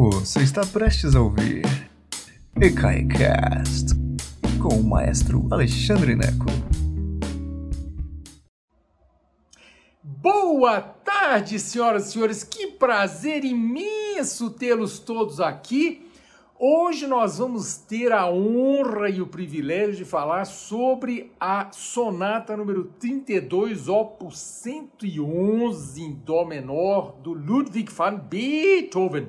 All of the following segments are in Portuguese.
Você está prestes a ouvir EKAICAST com o maestro Alexandre Neco. Boa tarde, senhoras e senhores. Que prazer imenso tê-los todos aqui. Hoje nós vamos ter a honra e o privilégio de falar sobre a sonata número 32, opus 111 em dó menor do Ludwig van Beethoven.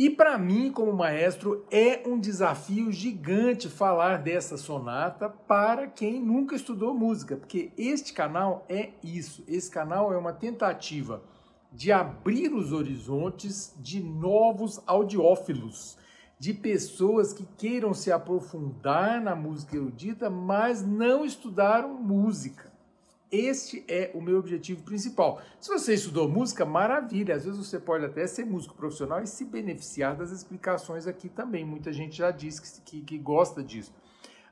E para mim, como maestro, é um desafio gigante falar dessa sonata para quem nunca estudou música, porque este canal é isso. Esse canal é uma tentativa de abrir os horizontes de novos audiófilos de pessoas que queiram se aprofundar na música erudita, mas não estudaram música. Este é o meu objetivo principal. Se você estudou música, maravilha. Às vezes você pode até ser músico profissional e se beneficiar das explicações aqui também. Muita gente já disse que, que, que gosta disso.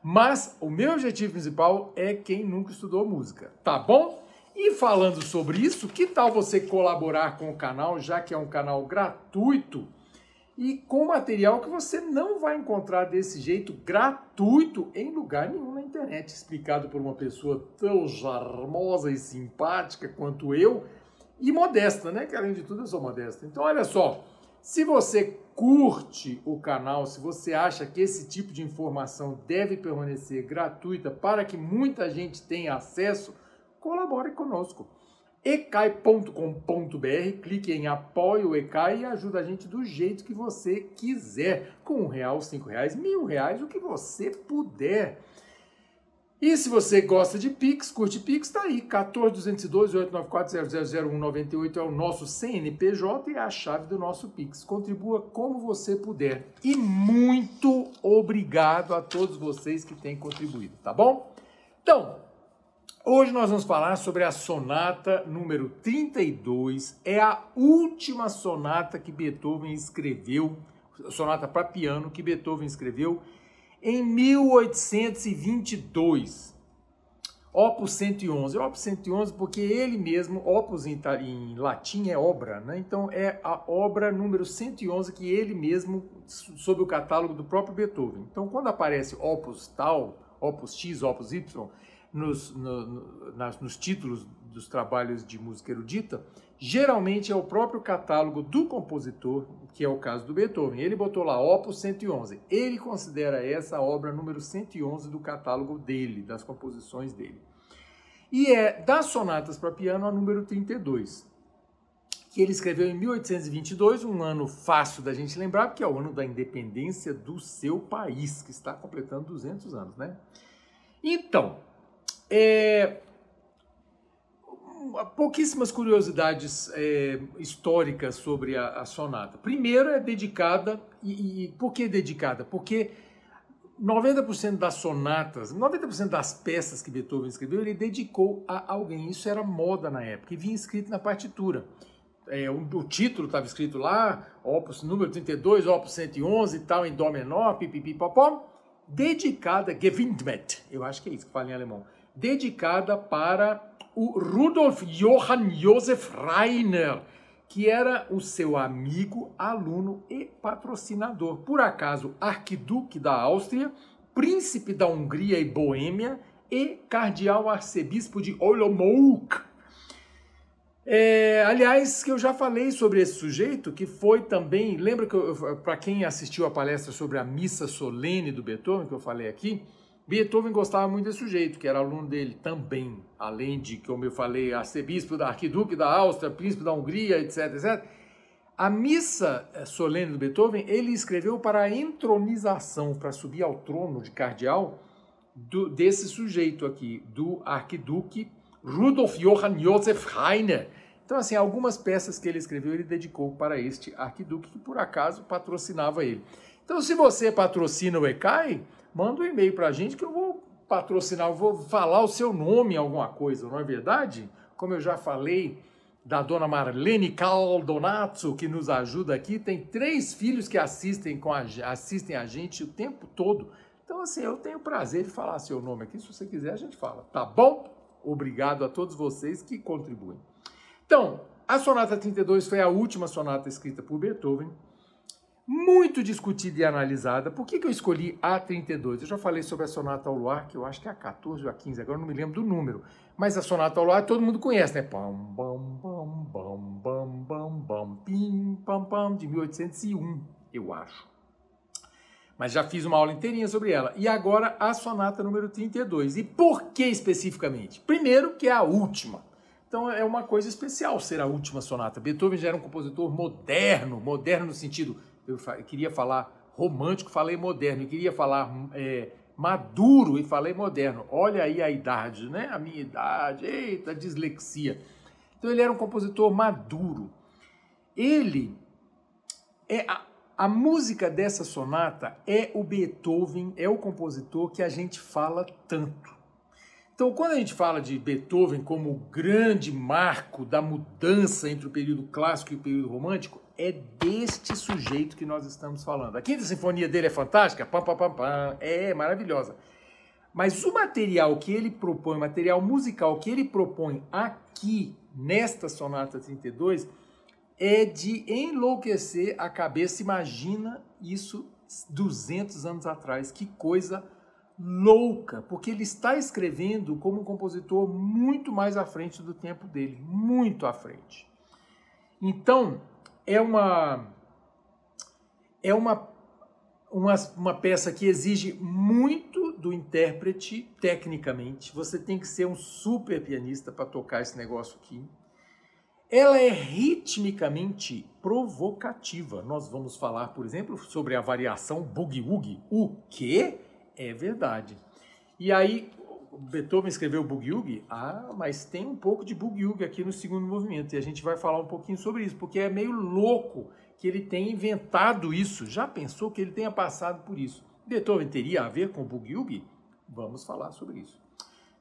Mas o meu objetivo principal é quem nunca estudou música, tá bom? E falando sobre isso, que tal você colaborar com o canal, já que é um canal gratuito? E com material que você não vai encontrar desse jeito gratuito em lugar nenhum na internet, explicado por uma pessoa tão charmosa e simpática quanto eu e modesta, né? Que além de tudo eu sou modesta. Então, olha só, se você curte o canal, se você acha que esse tipo de informação deve permanecer gratuita para que muita gente tenha acesso, colabore conosco ecai.com.br, clique em apoio Ecai e ajuda a gente do jeito que você quiser, com um real, cinco reais, mil reais, o que você puder. E se você gosta de Pix, curte Pix, tá aí, 14212-894-00198 é o nosso CNPJ e é a chave do nosso Pix. Contribua como você puder. E muito obrigado a todos vocês que têm contribuído, tá bom? Então, Hoje nós vamos falar sobre a sonata número 32. É a última sonata que Beethoven escreveu, sonata para piano que Beethoven escreveu em 1822. Opus 111. Opus 111 porque ele mesmo, opus em, em latim é obra, né? Então é a obra número 111 que ele mesmo, sob o catálogo do próprio Beethoven. Então quando aparece opus tal, opus X, opus Y, nos, no, nas, nos títulos dos trabalhos de música erudita, geralmente é o próprio catálogo do compositor, que é o caso do Beethoven. Ele botou lá Opus 111. Ele considera essa obra número 111 do catálogo dele, das composições dele. E é das sonatas para piano a número 32, que ele escreveu em 1822, um ano fácil da gente lembrar, porque é o ano da independência do seu país, que está completando 200 anos, né? Então, é, pouquíssimas curiosidades é, históricas sobre a, a, sonata. Primeiro é dedicada, e, e por que dedicada? Porque 90% das sonatas, 90% das peças que Beethoven escreveu, ele dedicou a alguém. Isso era moda na época e vinha escrito na partitura. É, o, o, título estava escrito lá, opus número 32, opus 111 e tal, em dó menor, pipipipopó, dedicada, gewidmet, eu acho que é isso que fala em alemão, dedicada para o Rudolf Johann Josef Reiner, que era o seu amigo, aluno e patrocinador. Por acaso, arquiduque da Áustria, príncipe da Hungria e Boêmia e cardeal arcebispo de Olomouc. É, aliás, que eu já falei sobre esse sujeito, que foi também, lembra que para quem assistiu a palestra sobre a missa solene do Beethoven, que eu falei aqui, Beethoven gostava muito desse sujeito, que era aluno dele também, além de, como eu falei, arcebispo da arquiduque da Áustria, príncipe da Hungria, etc, etc. A missa eh, solene do Beethoven, ele escreveu para a entronização, para subir ao trono de cardeal do, desse sujeito aqui, do arquiduque Rudolf Johann Josef Heine. Então, assim, algumas peças que ele escreveu, ele dedicou para este arquiduque, que por acaso patrocinava ele. Então, se você patrocina o ECAI, manda um e-mail para a gente que eu vou patrocinar, eu vou falar o seu nome em alguma coisa, não é verdade? Como eu já falei da dona Marlene Caldonazzo, que nos ajuda aqui, tem três filhos que assistem, com a, assistem a gente o tempo todo. Então, assim, eu tenho prazer de falar seu nome aqui. Se você quiser, a gente fala, tá bom? Obrigado a todos vocês que contribuem. Então, a Sonata 32 foi a última sonata escrita por Beethoven muito discutida e analisada. Por que, que eu escolhi a 32? Eu já falei sobre a Sonata ao Luar, que eu acho que é a 14 ou a 15, agora não me lembro do número. Mas a Sonata ao Luar todo mundo conhece, né? Pam, bam, bam, bam, bam, bam, bam, pim, pam, pam, de 1801, eu acho. Mas já fiz uma aula inteirinha sobre ela. E agora a Sonata número 32. E por que especificamente? Primeiro, que é a última. Então é uma coisa especial ser a última sonata. Beethoven já era um compositor moderno, moderno no sentido eu, queria falar romântico, falei moderno, eu queria falar é, maduro e falei moderno. Olha aí a idade, né? A minha idade, eita, dislexia. Então ele era um compositor maduro. Ele é a, a música dessa sonata é o Beethoven, é o compositor que a gente fala tanto. Então, quando a gente fala de Beethoven como o grande marco da mudança entre o período clássico e o período romântico, é deste sujeito que nós estamos falando. A quinta sinfonia dele é fantástica, pam, pam, pam, pam, é maravilhosa. Mas o material que ele propõe, o material musical que ele propõe aqui nesta sonata 32 é de enlouquecer a cabeça. Imagina isso 200 anos atrás. Que coisa louca, porque ele está escrevendo como um compositor muito mais à frente do tempo dele, muito à frente. Então, é uma é uma, uma, uma peça que exige muito do intérprete tecnicamente. Você tem que ser um super pianista para tocar esse negócio aqui. Ela é ritmicamente provocativa. Nós vamos falar, por exemplo, sobre a variação boogie-woogie. O que é verdade. E aí, Beethoven escreveu Boogie Ah, mas tem um pouco de Boogie aqui no segundo movimento. E a gente vai falar um pouquinho sobre isso, porque é meio louco que ele tenha inventado isso. Já pensou que ele tenha passado por isso? Beethoven teria a ver com Boogie Vamos falar sobre isso.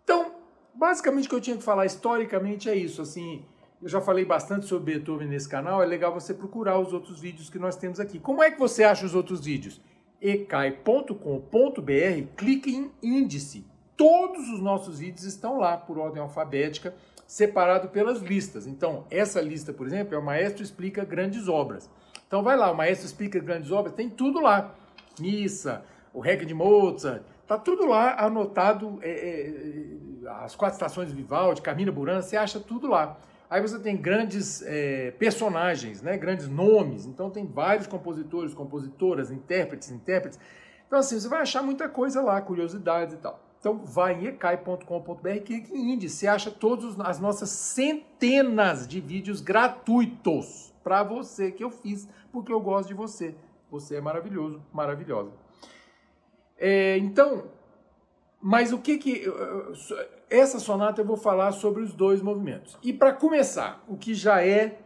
Então, basicamente o que eu tinha que falar historicamente é isso. Assim, eu já falei bastante sobre Beethoven nesse canal, é legal você procurar os outros vídeos que nós temos aqui. Como é que você acha os outros vídeos? ecai.com.br, clique em índice Todos os nossos vídeos estão lá por ordem alfabética, separado pelas listas. Então, essa lista, por exemplo, é o Maestro Explica Grandes Obras. Então, vai lá, o Maestro Explica Grandes Obras, tem tudo lá. Missa, o Requiem de Mozart, tá tudo lá anotado, é, é, as quatro estações de Vivaldi, Carmina Burana, você acha tudo lá. Aí você tem grandes é, personagens, né, grandes nomes. Então tem vários compositores, compositoras, intérpretes, intérpretes. Então assim, você vai achar muita coisa lá, curiosidades e tal. Então vai em ecai.com.br, clique em índice, você acha todas as nossas centenas de vídeos gratuitos para você que eu fiz, porque eu gosto de você. Você é maravilhoso, maravilhosa. É, então, mas o que que essa sonata eu vou falar sobre os dois movimentos. E para começar, o que já é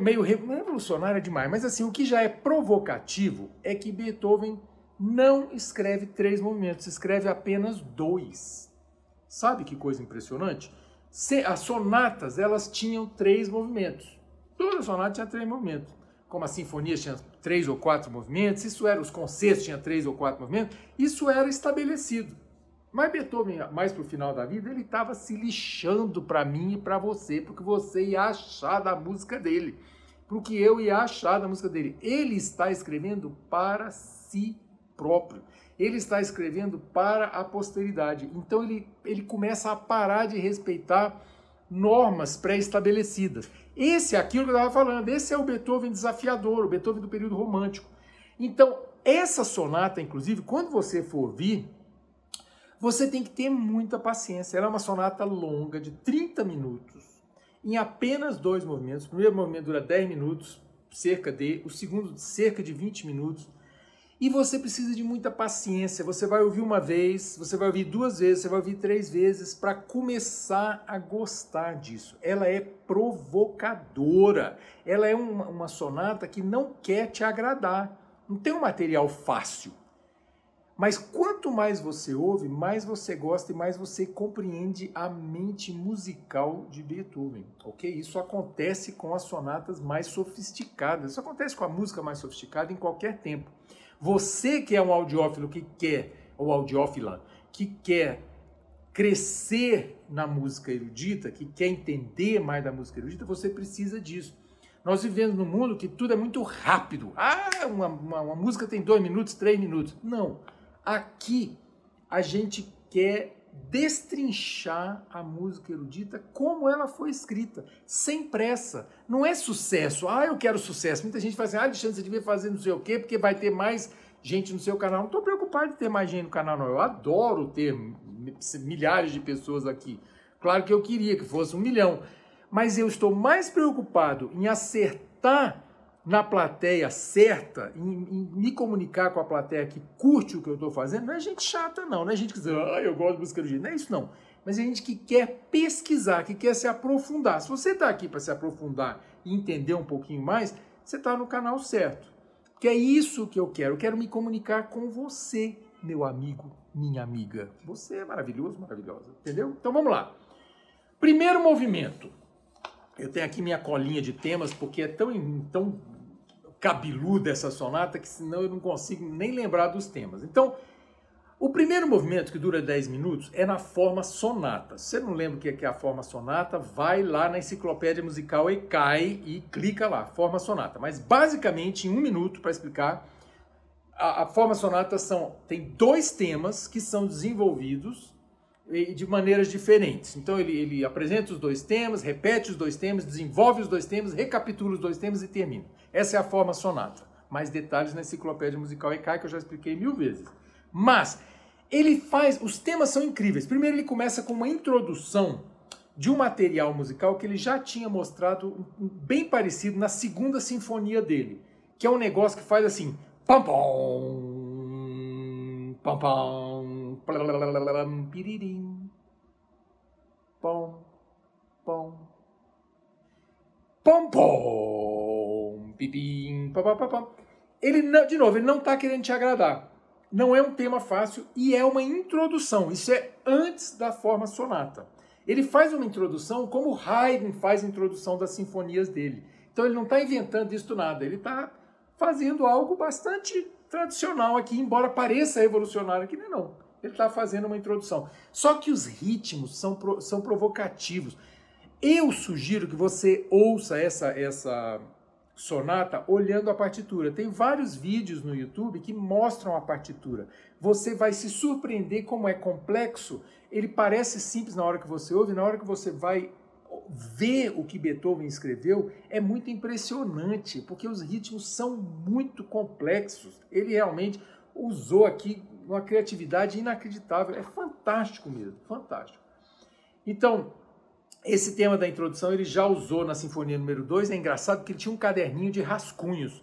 meio revolucionário é demais, mas assim, o que já é provocativo é que Beethoven não escreve três movimentos, escreve apenas dois. Sabe que coisa impressionante? As sonatas, elas tinham três movimentos. Toda sonata tinha três movimentos. Como as sinfonias tinham três ou quatro movimentos, isso era, os concertos tinham três ou quatro movimentos, isso era estabelecido. Mas Beethoven, mais para o final da vida, ele estava se lixando para mim e para você, porque você ia achar da música dele, para o que eu ia achar da música dele. Ele está escrevendo para si próprio. Ele está escrevendo para a posteridade. Então ele, ele começa a parar de respeitar normas pré-estabelecidas. Esse é aquilo que eu estava falando, esse é o Beethoven desafiador, o Beethoven do período romântico. Então, essa sonata, inclusive, quando você for vir, você tem que ter muita paciência. Ela é uma sonata longa, de 30 minutos, em apenas dois movimentos. O primeiro movimento dura 10 minutos, cerca de, o segundo, cerca de 20 minutos. E você precisa de muita paciência. Você vai ouvir uma vez, você vai ouvir duas vezes, você vai ouvir três vezes para começar a gostar disso. Ela é provocadora. Ela é uma, uma, sonata que não quer te agradar. Não tem um material fácil. Mas quanto mais você ouve, mais você gosta e mais você compreende a mente musical de Beethoven, ok? Isso acontece com as sonatas mais sofisticadas. Isso acontece com a música mais sofisticada em qualquer tempo. Você que é um audiófilo que quer, ou audiófila, que quer crescer na música erudita, que quer entender mais da música erudita, você precisa disso. Nós vivemos num mundo que tudo é muito rápido. Ah, uma, uma, uma música tem dois minutos, três minutos. Não. Aqui a gente quer destrinchar a música erudita como ela foi escrita, sem pressa. Não é sucesso. Ah, eu quero sucesso. Muita gente fala assim, ah, Alexandre, você devia fazer não sei o quê, porque vai ter mais gente no seu canal. Não estou preocupado de ter mais gente no canal, não. Eu adoro ter milhares de pessoas aqui. Claro que eu queria que fosse um milhão. Mas eu estou mais preocupado em acertar na plateia certa, em, em, me comunicar com a plateia que curte o que eu estou fazendo, não é gente chata, não. Não é gente que diz, ah, eu gosto de música erudita. Não é isso, não. Mas é gente que quer pesquisar, que quer se aprofundar. Se você está aqui para se aprofundar e entender um pouquinho mais, você está no canal certo. Que é isso que eu quero. Eu quero me comunicar com você, meu amigo, minha amiga. Você é maravilhoso, maravilhosa. Entendeu? Então vamos lá. Primeiro movimento. Eu tenho aqui minha colinha de temas, porque é tão, tão cabeluda essa sonata que senão eu não consigo nem lembrar dos temas. Então, o primeiro movimento, que dura 10 minutos, é na forma sonata. Se você não lembra o que é a forma sonata, vai lá na enciclopédia musical ECAI e clica lá, forma sonata. Mas basicamente, em um minuto para explicar, a, a, forma sonata são, tem dois temas que são desenvolvidos de maneiras diferentes. Então ele, ele apresenta os dois temas, repete os dois temas, desenvolve os dois temas, recapitula os dois temas e termina. Essa é a forma sonata. Mais detalhes na enciclopédia musical ECAI que eu já expliquei mil vezes. Mas ele faz, os temas são incríveis. Primeiro ele começa com uma introdução de um material musical que ele já tinha mostrado bem parecido na segunda sinfonia dele, que é um negócio que faz assim, pam pam pam pam piririm pom pom pom pom pipim pam ele não, de novo ele não está querendo te agradar não é um tema fácil e é uma introdução. Isso é antes da forma sonata. Ele faz uma introdução como Haydn faz a introdução das sinfonias dele. Então ele não está inventando isso nada, ele está fazendo algo bastante tradicional aqui, embora pareça revolucionário aqui, não é não. Ele está fazendo uma introdução. Só que os ritmos são, são provocativos. Eu sugiro que você ouça essa, essa sonata olhando a partitura. Tem vários vídeos no YouTube que mostram a partitura. Você vai se surpreender como é complexo. Ele parece simples na hora que você ouve, na hora que você vai ver o que Beethoven escreveu, é muito impressionante, porque os ritmos são muito complexos. Ele realmente usou aqui uma criatividade inacreditável. É fantástico mesmo, fantástico. Então, esse tema da introdução ele já usou na Sinfonia número 2. É engraçado porque ele tinha um caderninho de rascunhos.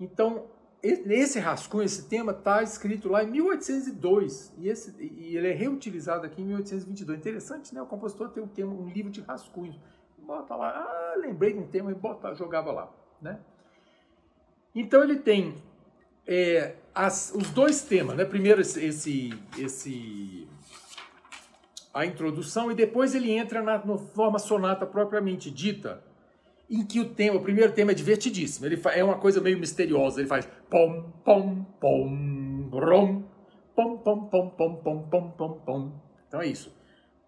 Então, esse rascunho, esse tema, está escrito lá em 1802 e, esse, e ele é reutilizado aqui em 1822. Interessante, né? O compositor tem um, tema, um livro de rascunhos. Bota lá, ah, lembrei de um tema e bota, jogava lá, né? Então ele tem é, as, os dois temas, né? Primeiro esse, esse, a introdução e depois ele entra na, na forma sonata propriamente dita, em que o tema, o primeiro tema é divertidíssimo. Ele é uma coisa meio misteriosa. Ele faz pom pom pom rom pom pom pom pom pom pom pom pom. Então é isso.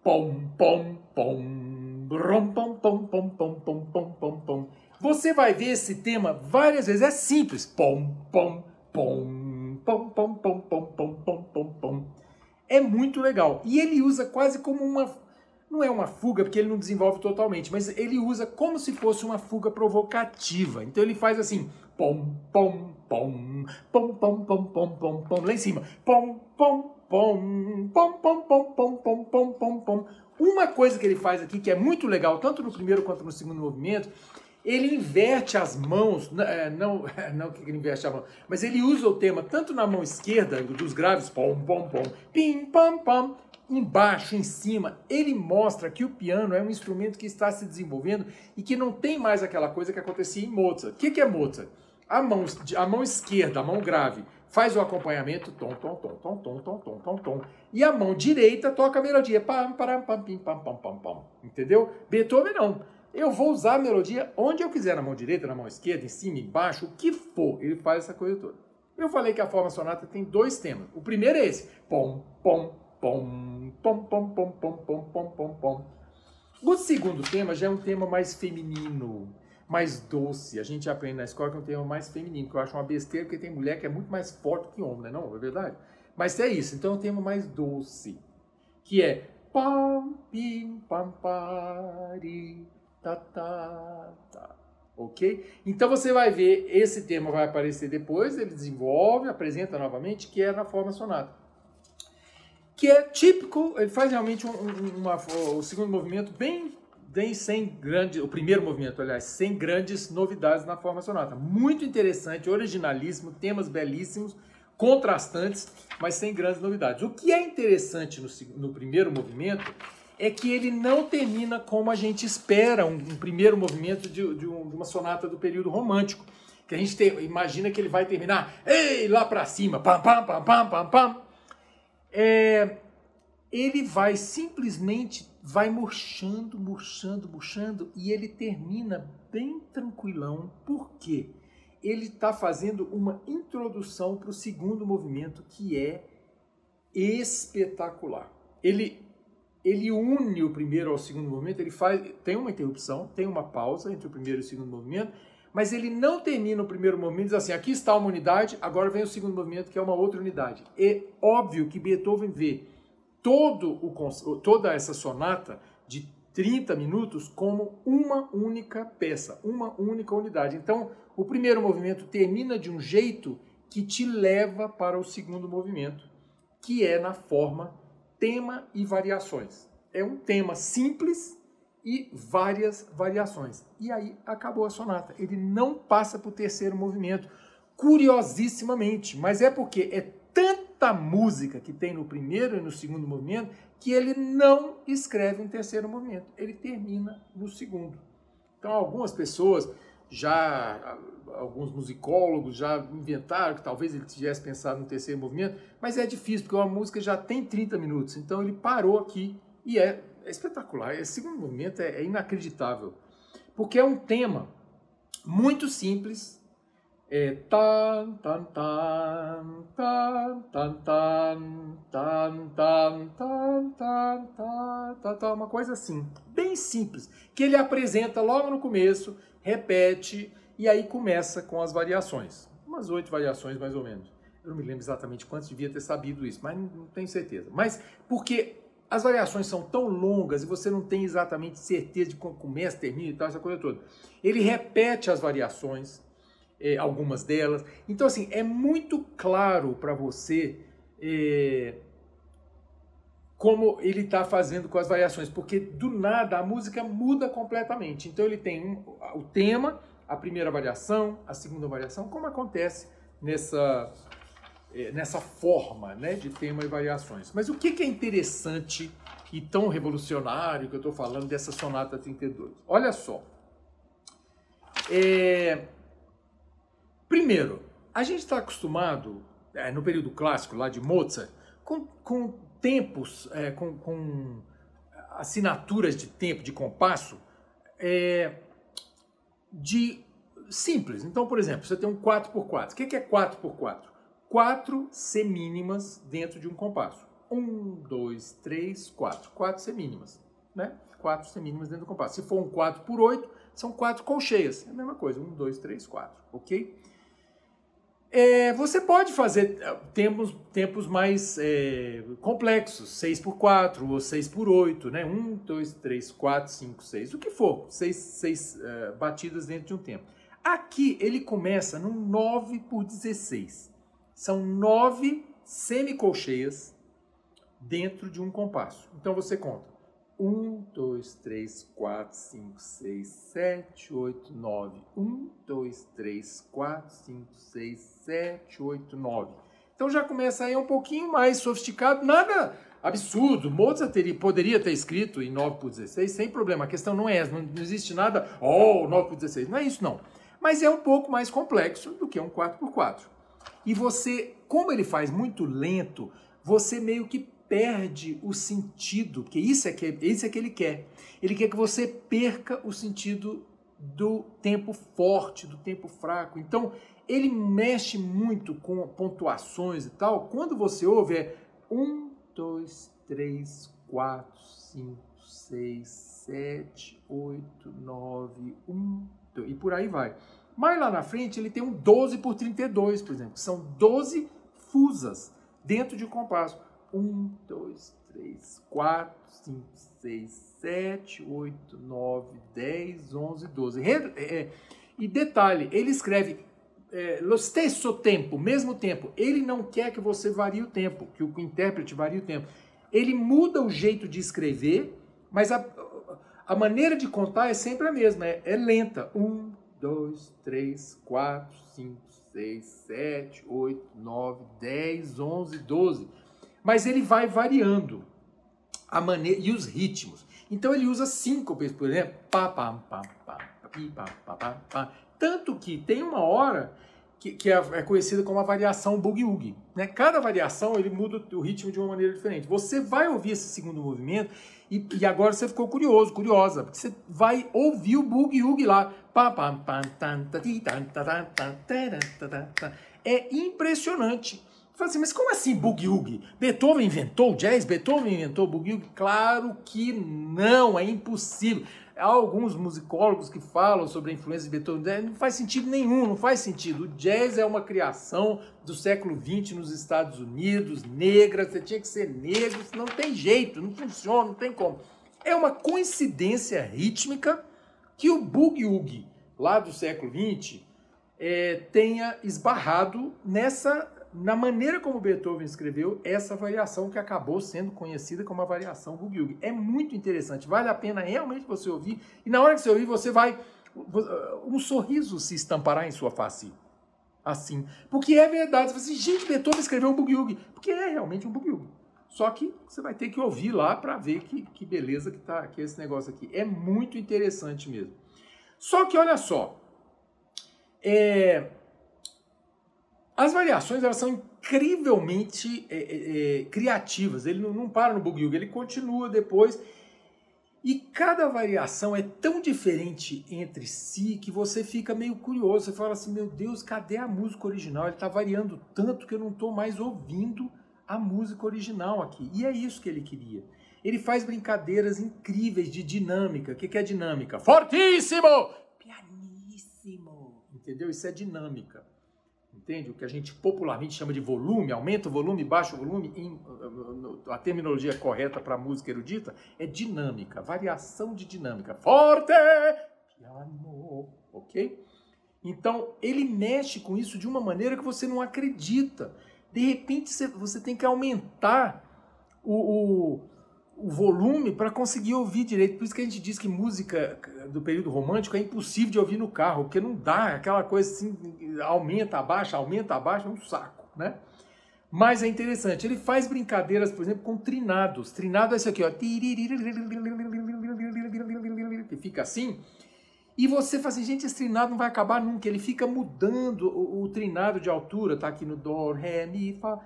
Pom pom pom rom pom pom pom pom pom pom pom pom. Você vai ver esse tema várias vezes. É simples. Pom pom pom pom pom pom pom pom pom pom pom é muito legal. E ele usa quase como uma. Não é uma fuga, porque ele não desenvolve totalmente, mas ele usa como se fosse uma fuga provocativa. Então ele faz assim: pom, pom, pom, pom, pom, pom, pom, pom, pom, lá em cima. Pom, pom, pom, pom, pom, pom, pom, pom, pom, pom, pom. Uma coisa que ele faz aqui que é muito legal, tanto no primeiro quanto no segundo movimento, ele inverte as mãos, é, não, não que ele inverte a mão, mas ele usa o tema tanto na mão esquerda, dos graves, pom, pom, pom, pim, pam, pam, embaixo, em cima. Ele mostra que o piano é um instrumento que está se desenvolvendo e que não tem mais aquela coisa que acontecia em Mozart. O que, que é Mozart? A mão, a mão esquerda, a mão grave, faz o acompanhamento, tom, tom, tom, tom, tom, tom, tom, tom, tom. E a mão direita toca a melodia, pam, pam, pam, pam, pam, pam, pam. Entendeu? Beethoven não. Eu vou usar a melodia onde eu quiser, na mão direita, na mão esquerda, em cima, embaixo, o que for. Ele faz essa coisa toda. Eu falei que a forma sonata tem dois temas. O primeiro é esse. Pom, pom, pom, pom, pom, pom, pom, pom, pom, pom. O segundo tema já é um tema mais feminino, mais doce. A gente aprende na escola que é um termo mais feminino, que eu acho uma besteira, porque tem mulher que é muito mais forte que homem, não é não? É verdade? Mas é isso, então é um termo mais doce, que é pam, pim, pam, pari, ta, ta, ta. Ok? Então você vai ver, esse termo vai aparecer depois, ele desenvolve, apresenta novamente, que é na forma sonata. Que é típico, ele faz realmente um, um, uma, o segundo movimento bem tem sem grandes, o primeiro movimento, aliás, sem grandes novidades na forma sonata. Muito interessante, originalíssimo, temas belíssimos, contrastantes, mas sem grandes novidades. O que é interessante no, no primeiro movimento é que ele não termina como a gente espera um, um primeiro movimento de, de, um, de, uma sonata do período romântico, que a gente imagina que ele vai terminar, ei, lá para cima, pam, pam, pam, pam, pam, pam. É, ele vai simplesmente vai murchando, murchando, murchando e ele termina bem tranquilão. Por quê? Ele está fazendo uma introdução para o segundo movimento que é espetacular. Ele ele une o primeiro ao segundo movimento, ele faz tem uma interrupção, tem uma pausa entre o primeiro e o segundo movimento, mas ele não termina o primeiro movimento diz assim, aqui está uma unidade, agora vem o segundo movimento que é uma outra unidade. É óbvio que Beethoven vê todo o, toda essa sonata de 30 minutos como uma única peça, uma única unidade. Então, o primeiro movimento termina de um jeito que te leva para o segundo movimento, que é na forma tema e variações. É um tema simples e várias variações. E aí acabou a sonata. Ele não passa para o terceiro movimento, curiosissimamente, mas é porque é tanta música que tem no primeiro e no segundo movimento que ele não escreve um terceiro movimento, ele termina no segundo. Então, algumas pessoas já, alguns musicólogos já inventaram que talvez ele tivesse pensado no terceiro movimento, mas é difícil, porque uma música já tem 30 minutos, então ele parou aqui e é, é espetacular. Esse segundo movimento é, é inacreditável, porque é um tema muito simples, é tan tan tan tan tan tan tan tan tan tan tan tan uma coisa assim, bem simples, que ele apresenta logo no começo, repete e aí começa com as variações, umas oito variações mais ou menos. Eu não me lembro exatamente quantos, devia ter sabido isso, mas não tenho certeza. Mas porque as variações são tão longas e você não tem exatamente certeza de como começa, termina e tal, essa coisa toda. Ele repete as variações, é, algumas delas. Então, assim, é muito claro para você é, como ele está fazendo com as variações, porque do nada a música muda completamente. Então, ele tem um, o tema, a primeira variação, a segunda variação, como acontece nessa, é, nessa forma né, de tema e variações. Mas o que, que é interessante e tão revolucionário que eu estou falando dessa sonata 32? Olha só. É, Primeiro, a gente está acostumado, é, no período clássico lá de Mozart, com, com tempos, é, com, com, assinaturas de tempo, de compasso, é, de simples. Então, por exemplo, você tem um 4x4. O que é 4x4? Quatro semínimas dentro de um compasso. Um, dois, três, quatro. Quatro semínimas, né? Quatro semínimas dentro do compasso. Se for um 4 por 8, são quatro colcheias. É a mesma coisa. Um, dois, três, quatro. Ok? É, você pode fazer é, tempos, tempos mais é, complexos, 6 por 4 ou 6 por 8, né? 1, 2, 3, 4, 5, 6, o que for, 6, 6 uh, batidas dentro de um tempo. Aqui ele começa no 9 por 16. São 9 semicolcheias dentro de um compasso. Então você conta 1, 2, 3, 4, 5, 6, 7, 8, 9. 1, 2, 3, 4, 5, 6, 7, 8, 9. Então já começa aí um pouquinho mais sofisticado, nada absurdo. Mozart teria, poderia ter escrito em 9 por 16 sem problema. A questão não é essa, não, existe nada, oh, 9 por 16. Não é isso, não. Mas é um pouco mais complexo do que um 4 por 4. E você, como ele faz muito lento, você meio que perde o sentido, porque isso é que, isso é que ele quer. Ele quer que você perca o sentido do tempo forte, do tempo fraco. Então, ele mexe muito com pontuações e tal. Quando você ouve, é 1, 2, 3, 4, 5, 6, 7, 8, 9, 1, e por aí vai. Mas lá na frente ele tem um 12 por 32, por exemplo, que são 12 fusas dentro de um compasso. 1, 2, 3, 4, 5, 6, 7, 8, 9, 10, 11, 12. É, e detalhe, ele escreve é, lo stesso tempo, mesmo tempo. Ele não quer que você varie o tempo, que o intérprete varie o tempo. Ele muda o jeito de escrever, mas a, a maneira de contar é sempre a mesma, é, é lenta. 1, 2, 3, 4, 5, 6, 7, 8, 9, 10, 11, 12 mas ele vai variando a maneira e os ritmos. Então ele usa síncopes, por exemplo. Tanto que tem uma hora que, que é, é, conhecida como a variação boogie-woogie. Né? Cada variação ele muda o ritmo de uma maneira diferente. Você vai ouvir esse segundo movimento e, e agora você ficou curioso, curiosa, porque você vai ouvir o boogie-woogie lá. É impressionante. Fala assim, mas como assim boogie-woogie? Beethoven inventou jazz? Beethoven inventou boogie-woogie? Claro que não, é impossível. Há alguns musicólogos que falam sobre a influência de Beethoven. Não faz sentido nenhum, não faz sentido. O jazz é uma criação do século XX nos Estados Unidos, negra, você tinha que ser negro, não tem jeito, não funciona, não tem como. É uma coincidência rítmica que o boogie-woogie, lá do século XX, é, tenha esbarrado nessa na maneira como Beethoven escreveu essa variação que acabou sendo conhecida como a variação boogie É muito interessante, vale a pena realmente você ouvir, e na hora que você ouvir, você vai. Um sorriso se estampará em sua face. Assim. Porque é verdade. Você assim, gente, Beethoven escreveu um boogie Porque é realmente um boogie Só que você vai ter que ouvir lá para ver que, que beleza que tá que esse negócio aqui. É muito interessante mesmo. Só que olha só. É, as variações elas são incrivelmente é, é, é, criativas. Ele não, não para no boogie ele continua depois. E cada variação é tão diferente entre si que você fica meio curioso. Você fala assim: meu Deus, cadê a música original? Ele está variando tanto que eu não estou mais ouvindo a música original aqui. E é isso que ele queria. Ele faz brincadeiras incríveis de dinâmica. O que, que é dinâmica? Fortíssimo! Pianíssimo! Entendeu? Isso é dinâmica entende? O que a gente popularmente chama de volume, aumenta o volume, baixa o volume, em, a terminologia correta para música erudita é dinâmica, variação de dinâmica. Forte, piano, ok? Então, ele mexe com isso de uma maneira que você não acredita. De repente, você tem que aumentar o, o o volume para conseguir ouvir direito. Por isso que a gente diz que música do período romântico é impossível de ouvir no carro, porque não dá aquela coisa assim, aumenta, abaixa, aumenta, abaixa, é um saco, né? Mas é interessante, ele faz brincadeiras, por exemplo, com trinados. Trinado é esse aqui, ó. Que fica assim. E você fala assim, gente, esse trinado não vai acabar nunca. Ele fica mudando o, o trinado de altura, tá aqui no Dó, Ré, Mi, Fá.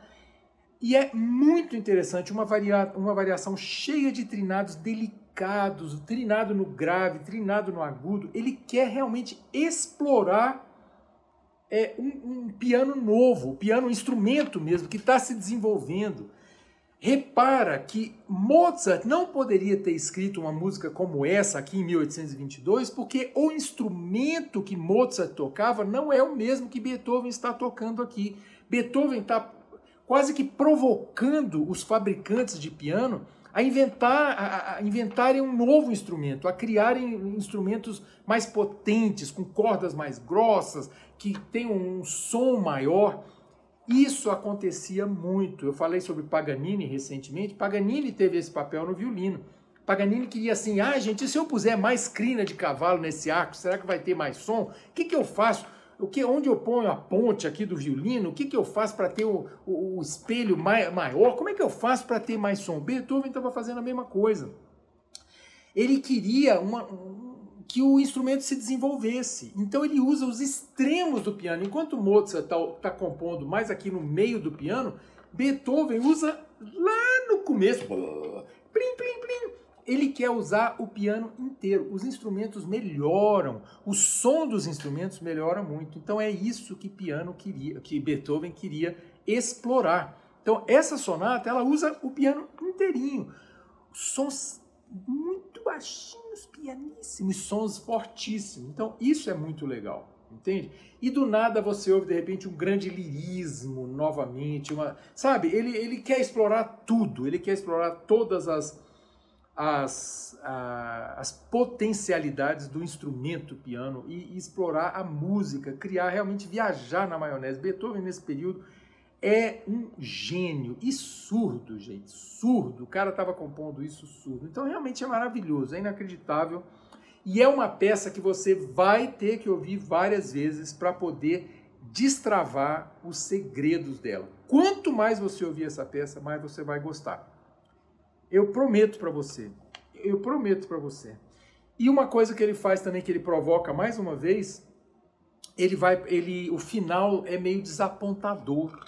E é muito interessante, uma, varia uma variação cheia de trinados delicados, trinado no grave, trinado no agudo. Ele quer realmente explorar é, um, um piano novo, um piano um instrumento mesmo, que está se desenvolvendo. Repara que Mozart não poderia ter escrito uma música como essa aqui em 1822, porque o instrumento que Mozart tocava não é o mesmo que Beethoven está tocando aqui. Beethoven está quase que provocando os fabricantes de piano a inventar a, a, inventarem um novo instrumento, a criarem instrumentos mais potentes, com cordas mais grossas, que tenham um som maior. Isso acontecia muito. Eu falei sobre Paganini recentemente. Paganini teve esse papel no violino. Paganini queria assim: ah, gente, se eu puser mais crina de cavalo nesse arco, será que vai ter mais som? O que, que eu faço? O que, onde eu ponho a ponte aqui do violino, o que, que eu faço para ter o, o, o espelho mai, maior, como é que eu faço para ter mais som? Beethoven estava fazendo a mesma coisa. Ele queria uma, um, que o instrumento se desenvolvesse. Então ele usa os extremos do piano. Enquanto Mozart está tá compondo mais aqui no meio do piano, Beethoven usa lá no começo. Plim ele quer usar o piano inteiro. Os instrumentos melhoram, o som dos instrumentos melhora muito. Então é isso que piano queria, que Beethoven queria explorar. Então essa sonata ela usa o piano inteirinho, sons muito baixinhos, pianíssimos, sons fortíssimos. Então, isso é muito legal, entende? E do nada você ouve, de repente, um grande lirismo novamente, uma, sabe? Ele, ele quer explorar tudo, ele quer explorar todas as, as, a, as potencialidades do instrumento piano e, e explorar a música, criar, realmente viajar na maionese. Beethoven, nesse período, é um gênio e surdo, gente, surdo. O cara estava compondo isso surdo. Então realmente é maravilhoso, é inacreditável. E é uma peça que você vai ter que ouvir várias vezes para poder destravar os segredos dela. Quanto mais você ouvir essa peça, mais você vai gostar. Eu prometo para você. Eu prometo para você. E uma coisa que ele faz também que ele provoca mais uma vez, ele vai, ele, o final é meio desapontador,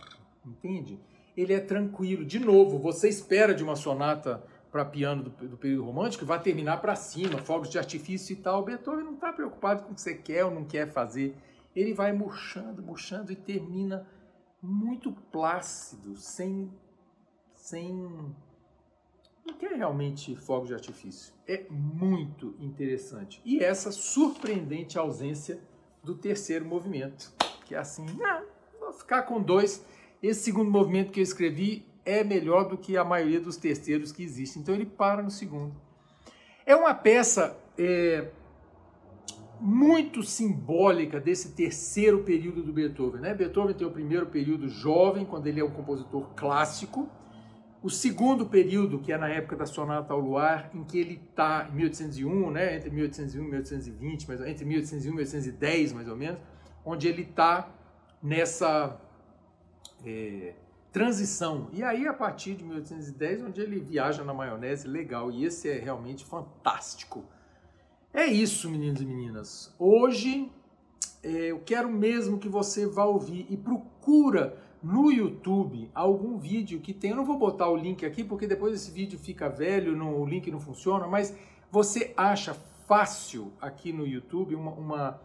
entende? Ele é tranquilo. De novo, você espera de uma sonata para piano do, do, período romântico vai terminar para cima, fogos de artifício e tal. Beethoven não está preocupado com o que você quer ou não quer fazer. Ele vai murchando, murchando e termina muito plácido, sem, sem não quer realmente fogos de artifício. É muito interessante. E essa surpreendente ausência do terceiro movimento, que é assim, não, vou ficar com dois. Esse segundo movimento que eu escrevi é melhor do que a maioria dos terceiros que existem. Então ele para no segundo. É uma peça é, muito simbólica desse terceiro período do Beethoven. Né? Beethoven tem o primeiro período jovem, quando ele é um compositor clássico, o segundo período, que é na época da Sonata ao Luar, em que ele está em 1801, né, entre 1801 e 1820, mas entre 1801 e 1810, mais ou menos, onde ele está nessa é, transição. E aí, a partir de 1810, onde ele viaja na maionese, legal. E esse é realmente fantástico. É isso, meninos e meninas. Hoje, é, eu quero mesmo que você vá ouvir e procura no YouTube algum vídeo que tem. Eu não vou botar o link aqui porque depois esse vídeo fica velho, o link não funciona, mas você acha fácil aqui no YouTube uma, uma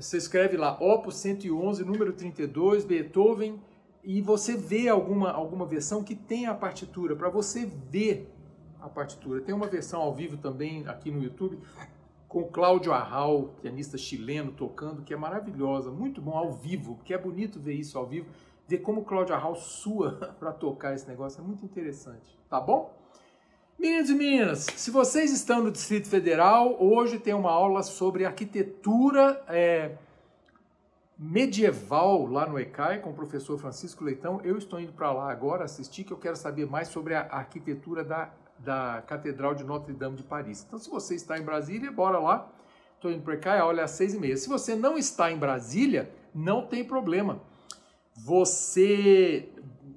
você escreve lá Opus 111, número 32, Beethoven, e você vê alguma, alguma versão que tem a partitura, para você ver a partitura. Tem uma versão ao vivo também aqui no YouTube, com Cláudio Arral, pianista chileno, tocando, que é maravilhosa, muito bom ao vivo, porque é bonito ver isso ao vivo ver como Cláudia House sua para tocar esse negócio é muito interessante, tá bom? Meninos e meninas, se vocês estão no Distrito Federal, hoje tem uma aula sobre arquitetura é, medieval lá no ECAI com o professor Francisco Leitão. Eu estou indo para lá agora assistir, que eu quero saber mais sobre a arquitetura da, da Catedral de Notre Dame de Paris. Então, se você está em Brasília, bora lá. Estou indo para aula é às seis e meia. Se você não está em Brasília, não tem problema você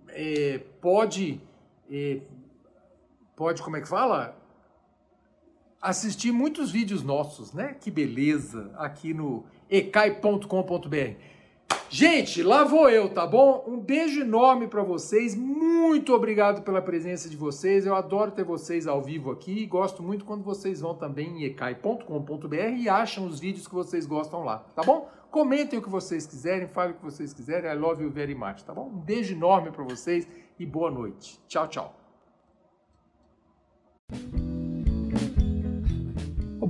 é, pode, é, pode, como é que fala? Assistir muitos vídeos nossos, né? Que beleza, aqui no ecai.com.br. Gente, lá vou eu, tá bom? Um beijo enorme para vocês. Muito obrigado pela presença de vocês. Eu adoro ter vocês ao vivo aqui. Gosto muito quando vocês vão também em ecai.com.br e acham os vídeos que vocês gostam lá, tá bom? Comentem o que vocês quiserem, falem o que vocês quiserem. I love you very much, tá bom? Um beijo enorme para vocês e boa noite. Tchau, tchau.